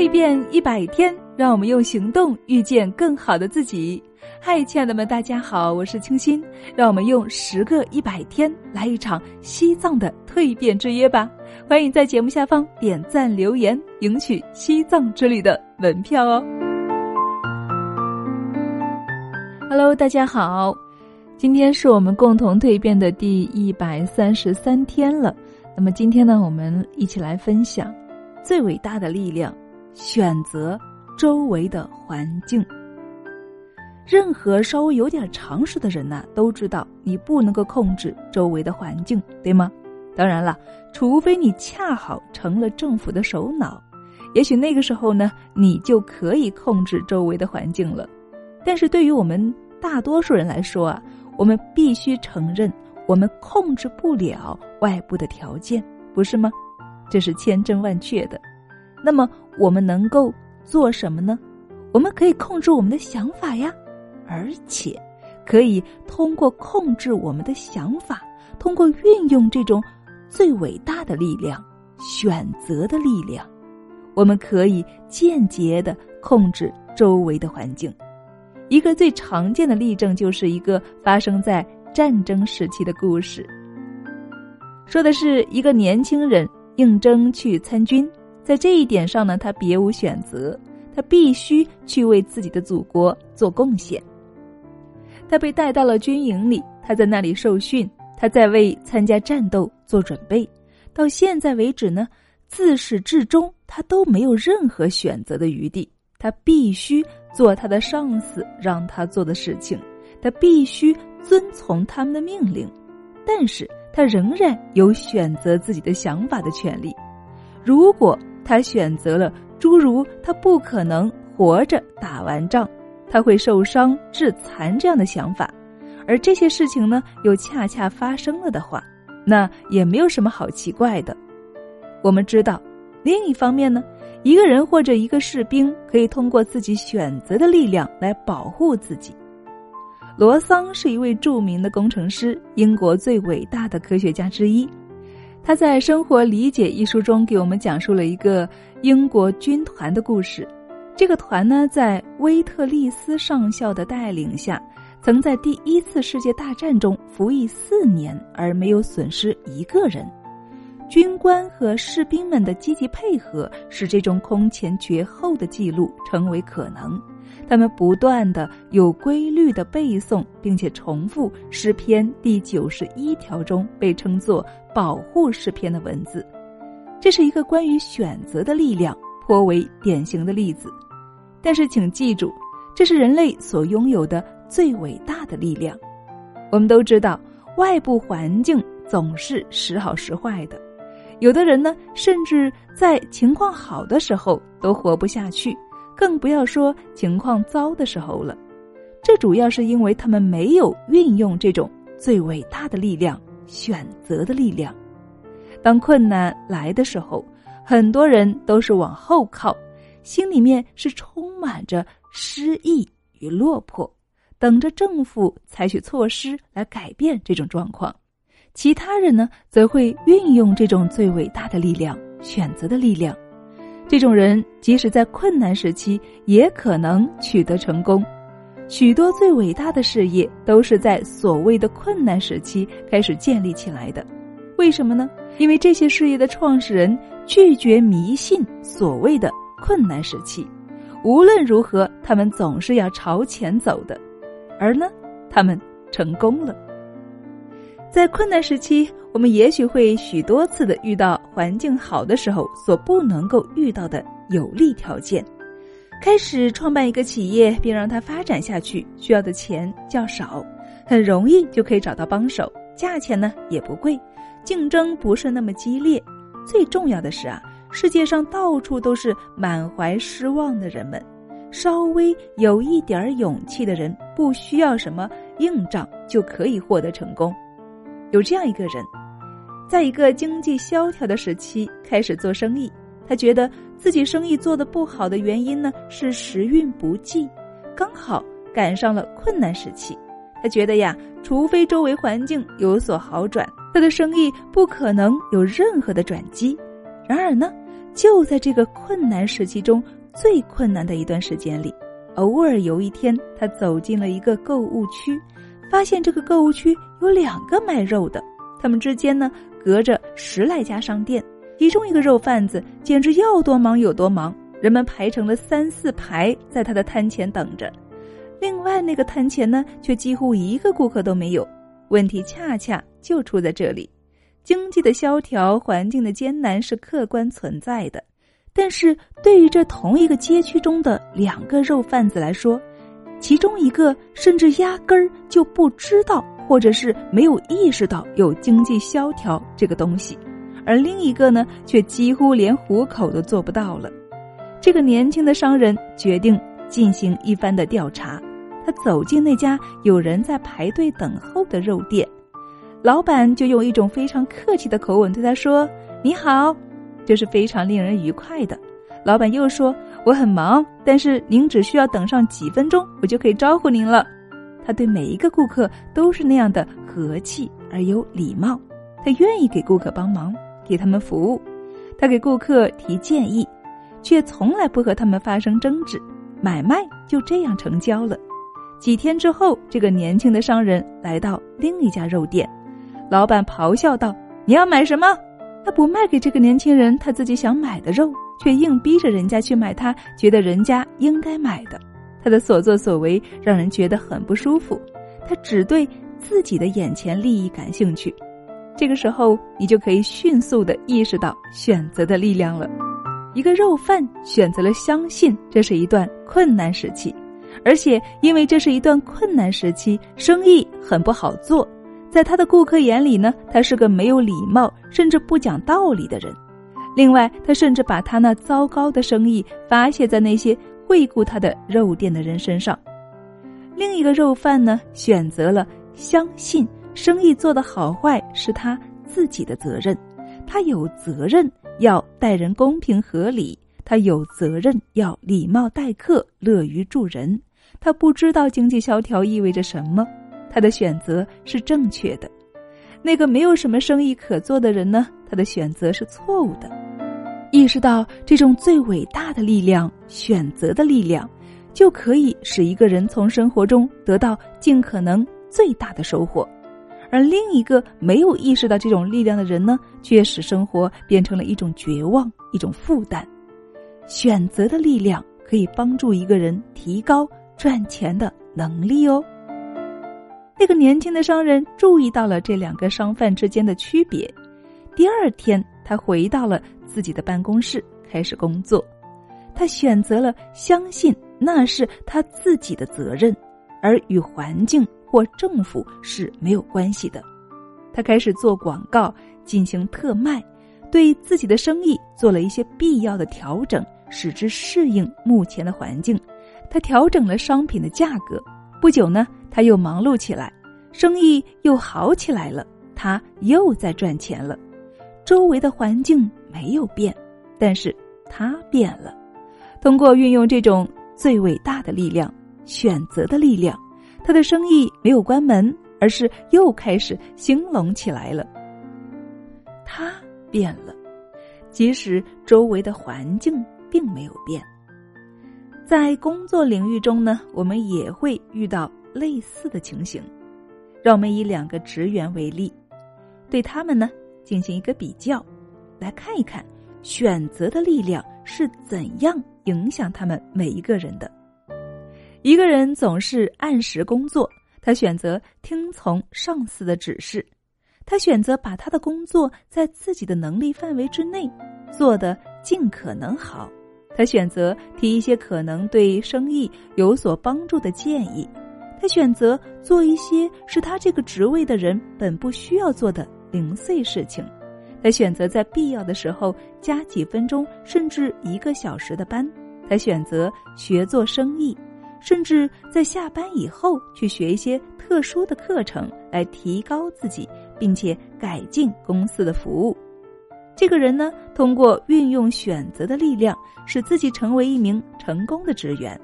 蜕变一百天，让我们用行动遇见更好的自己。嗨，亲爱的们，大家好，我是清新。让我们用十个一百天来一场西藏的蜕变之约吧！欢迎在节目下方点赞留言，赢取西藏之旅的门票哦。Hello，大家好，今天是我们共同蜕变的第一百三十三天了。那么今天呢，我们一起来分享最伟大的力量——选择周围的环境。任何稍微有点常识的人呐，都知道你不能够控制周围的环境，对吗？当然了，除非你恰好成了政府的首脑，也许那个时候呢，你就可以控制周围的环境了。但是对于我们大多数人来说啊，我们必须承认，我们控制不了外部的条件，不是吗？这是千真万确的。那么我们能够做什么呢？我们可以控制我们的想法呀。而且，可以通过控制我们的想法，通过运用这种最伟大的力量——选择的力量，我们可以间接的控制周围的环境。一个最常见的例证，就是一个发生在战争时期的故事。说的是一个年轻人应征去参军，在这一点上呢，他别无选择，他必须去为自己的祖国做贡献。他被带到了军营里，他在那里受训，他在为参加战斗做准备。到现在为止呢，自始至终他都没有任何选择的余地，他必须做他的上司让他做的事情，他必须遵从他们的命令，但是他仍然有选择自己的想法的权利。如果他选择了诸如他不可能活着打完仗。他会受伤致残这样的想法，而这些事情呢又恰恰发生了的话，那也没有什么好奇怪的。我们知道，另一方面呢，一个人或者一个士兵可以通过自己选择的力量来保护自己。罗桑是一位著名的工程师，英国最伟大的科学家之一。他在《生活理解》一书中给我们讲述了一个英国军团的故事。这个团呢，在威特利斯上校的带领下，曾在第一次世界大战中服役四年，而没有损失一个人。军官和士兵们的积极配合，使这种空前绝后的记录成为可能。他们不断的有规律的背诵，并且重复诗篇第九十一条中被称作“保护诗篇”的文字。这是一个关于选择的力量，颇为典型的例子。但是，请记住，这是人类所拥有的最伟大的力量。我们都知道，外部环境总是时好时坏的。有的人呢，甚至在情况好的时候都活不下去，更不要说情况糟的时候了。这主要是因为他们没有运用这种最伟大的力量——选择的力量。当困难来的时候，很多人都是往后靠。心里面是充满着失意与落魄，等着政府采取措施来改变这种状况。其他人呢，则会运用这种最伟大的力量——选择的力量。这种人即使在困难时期，也可能取得成功。许多最伟大的事业都是在所谓的困难时期开始建立起来的。为什么呢？因为这些事业的创始人拒绝迷信所谓的。困难时期，无论如何，他们总是要朝前走的，而呢，他们成功了。在困难时期，我们也许会许多次的遇到环境好的时候所不能够遇到的有利条件。开始创办一个企业，并让它发展下去，需要的钱较少，很容易就可以找到帮手，价钱呢也不贵，竞争不是那么激烈。最重要的是啊。世界上到处都是满怀失望的人们，稍微有一点勇气的人，不需要什么硬仗就可以获得成功。有这样一个人，在一个经济萧条的时期开始做生意，他觉得自己生意做的不好的原因呢是时运不济，刚好赶上了困难时期。他觉得呀，除非周围环境有所好转，他的生意不可能有任何的转机。然而呢？就在这个困难时期中最困难的一段时间里，偶尔有一天，他走进了一个购物区，发现这个购物区有两个卖肉的，他们之间呢隔着十来家商店。其中一个肉贩子简直要多忙有多忙，人们排成了三四排在他的摊前等着。另外那个摊前呢，却几乎一个顾客都没有。问题恰恰就出在这里：经济的萧条、环境的艰难是客观存在的，但是对于这同一个街区中的两个肉贩子来说，其中一个甚至压根儿就不知道，或者是没有意识到有经济萧条这个东西。而另一个呢，却几乎连糊口都做不到了。这个年轻的商人决定进行一番的调查。他走进那家有人在排队等候的肉店，老板就用一种非常客气的口吻对他说：“你好。”这是非常令人愉快的。老板又说：“我很忙，但是您只需要等上几分钟，我就可以招呼您了。”他对每一个顾客都是那样的和气而有礼貌。他愿意给顾客帮忙。给他们服务，他给顾客提建议，却从来不和他们发生争执，买卖就这样成交了。几天之后，这个年轻的商人来到另一家肉店，老板咆哮道：“你要买什么？”他不卖给这个年轻人他自己想买的肉，却硬逼着人家去买他觉得人家应该买的。他的所作所为让人觉得很不舒服，他只对自己的眼前利益感兴趣。这个时候，你就可以迅速的意识到选择的力量了。一个肉贩选择了相信这是一段困难时期，而且因为这是一段困难时期，生意很不好做。在他的顾客眼里呢，他是个没有礼貌甚至不讲道理的人。另外，他甚至把他那糟糕的生意发泄在那些惠顾他的肉店的人身上。另一个肉贩呢，选择了相信。生意做得好坏是他自己的责任，他有责任要待人公平合理，他有责任要礼貌待客、乐于助人。他不知道经济萧条意味着什么，他的选择是正确的。那个没有什么生意可做的人呢？他的选择是错误的。意识到这种最伟大的力量——选择的力量，就可以使一个人从生活中得到尽可能最大的收获。而另一个没有意识到这种力量的人呢，却使生活变成了一种绝望、一种负担。选择的力量可以帮助一个人提高赚钱的能力哦。那个年轻的商人注意到了这两个商贩之间的区别。第二天，他回到了自己的办公室，开始工作。他选择了相信那是他自己的责任，而与环境。或政府是没有关系的。他开始做广告，进行特卖，对自己的生意做了一些必要的调整，使之适应目前的环境。他调整了商品的价格。不久呢，他又忙碌起来，生意又好起来了，他又在赚钱了。周围的环境没有变，但是他变了。通过运用这种最伟大的力量——选择的力量。他的生意没有关门，而是又开始兴隆起来了。他变了，即使周围的环境并没有变。在工作领域中呢，我们也会遇到类似的情形。让我们以两个职员为例，对他们呢进行一个比较，来看一看选择的力量是怎样影响他们每一个人的。一个人总是按时工作，他选择听从上司的指示，他选择把他的工作在自己的能力范围之内做得尽可能好，他选择提一些可能对生意有所帮助的建议，他选择做一些是他这个职位的人本不需要做的零碎事情，他选择在必要的时候加几分钟甚至一个小时的班，他选择学做生意。甚至在下班以后去学一些特殊的课程，来提高自己，并且改进公司的服务。这个人呢，通过运用选择的力量，使自己成为一名成功的职员。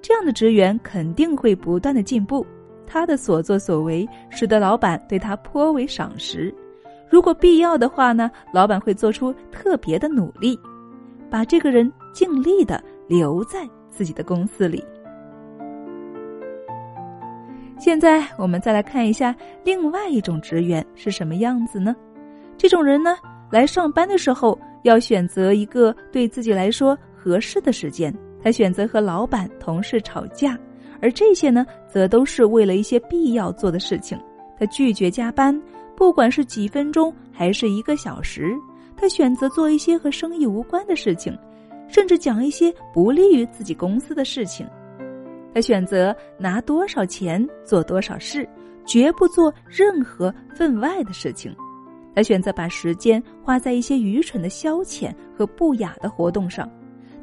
这样的职员肯定会不断的进步。他的所作所为，使得老板对他颇为赏识。如果必要的话呢，老板会做出特别的努力。把这个人尽力的留在自己的公司里。现在我们再来看一下另外一种职员是什么样子呢？这种人呢，来上班的时候要选择一个对自己来说合适的时间，他选择和老板、同事吵架，而这些呢，则都是为了一些必要做的事情。他拒绝加班，不管是几分钟还是一个小时，他选择做一些和生意无关的事情，甚至讲一些不利于自己公司的事情。他选择拿多少钱做多少事，绝不做任何分外的事情。他选择把时间花在一些愚蠢的消遣和不雅的活动上。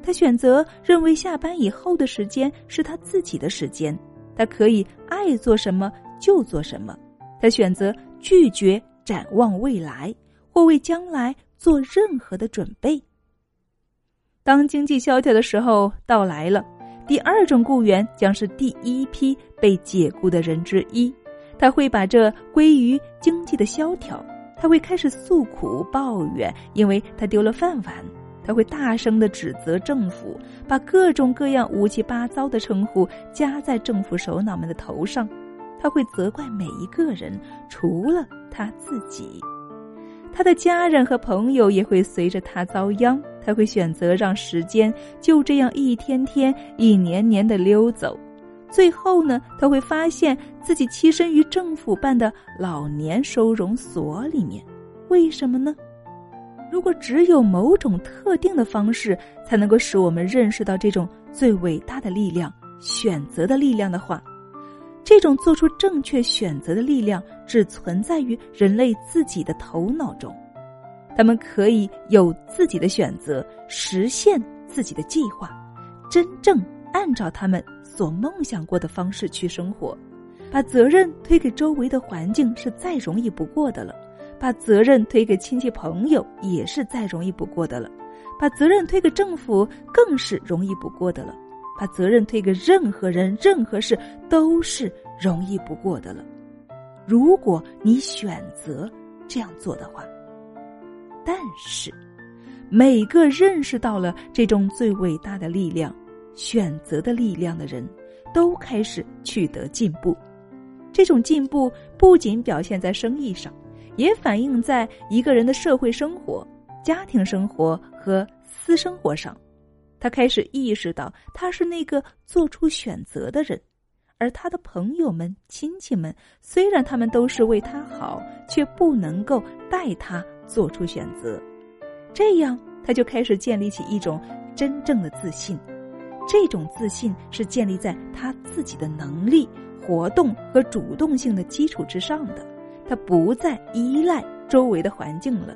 他选择认为下班以后的时间是他自己的时间，他可以爱做什么就做什么。他选择拒绝展望未来或为将来做任何的准备。当经济萧条的时候到来了。第二种雇员将是第一批被解雇的人之一，他会把这归于经济的萧条，他会开始诉苦抱怨，因为他丢了饭碗，他会大声的指责政府，把各种各样乌七八糟的称呼加在政府首脑们的头上，他会责怪每一个人，除了他自己。他的家人和朋友也会随着他遭殃。他会选择让时间就这样一天天、一年年的溜走，最后呢，他会发现自己栖身于政府办的老年收容所里面。为什么呢？如果只有某种特定的方式才能够使我们认识到这种最伟大的力量——选择的力量的话，这种做出正确选择的力量只存在于人类自己的头脑中。他们可以有自己的选择，实现自己的计划，真正按照他们所梦想过的方式去生活。把责任推给周围的环境是再容易不过的了，把责任推给亲戚朋友也是再容易不过的了，把责任推给政府更是容易不过的了，把责任推给任何人、任何事都是容易不过的了。如果你选择这样做的话。但是，每个认识到了这种最伟大的力量——选择的力量的人，都开始取得进步。这种进步不仅表现在生意上，也反映在一个人的社会生活、家庭生活和私生活上。他开始意识到，他是那个做出选择的人，而他的朋友们、亲戚们，虽然他们都是为他好，却不能够带他。做出选择，这样他就开始建立起一种真正的自信。这种自信是建立在他自己的能力、活动和主动性的基础之上的。他不再依赖周围的环境了，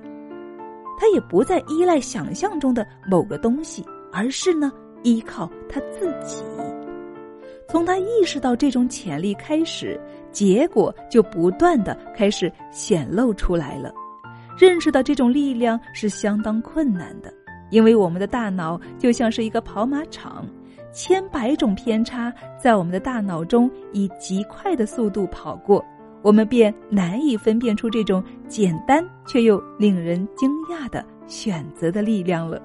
他也不再依赖想象中的某个东西，而是呢依靠他自己。从他意识到这种潜力开始，结果就不断的开始显露出来了。认识到这种力量是相当困难的，因为我们的大脑就像是一个跑马场，千百种偏差在我们的大脑中以极快的速度跑过，我们便难以分辨出这种简单却又令人惊讶的选择的力量了。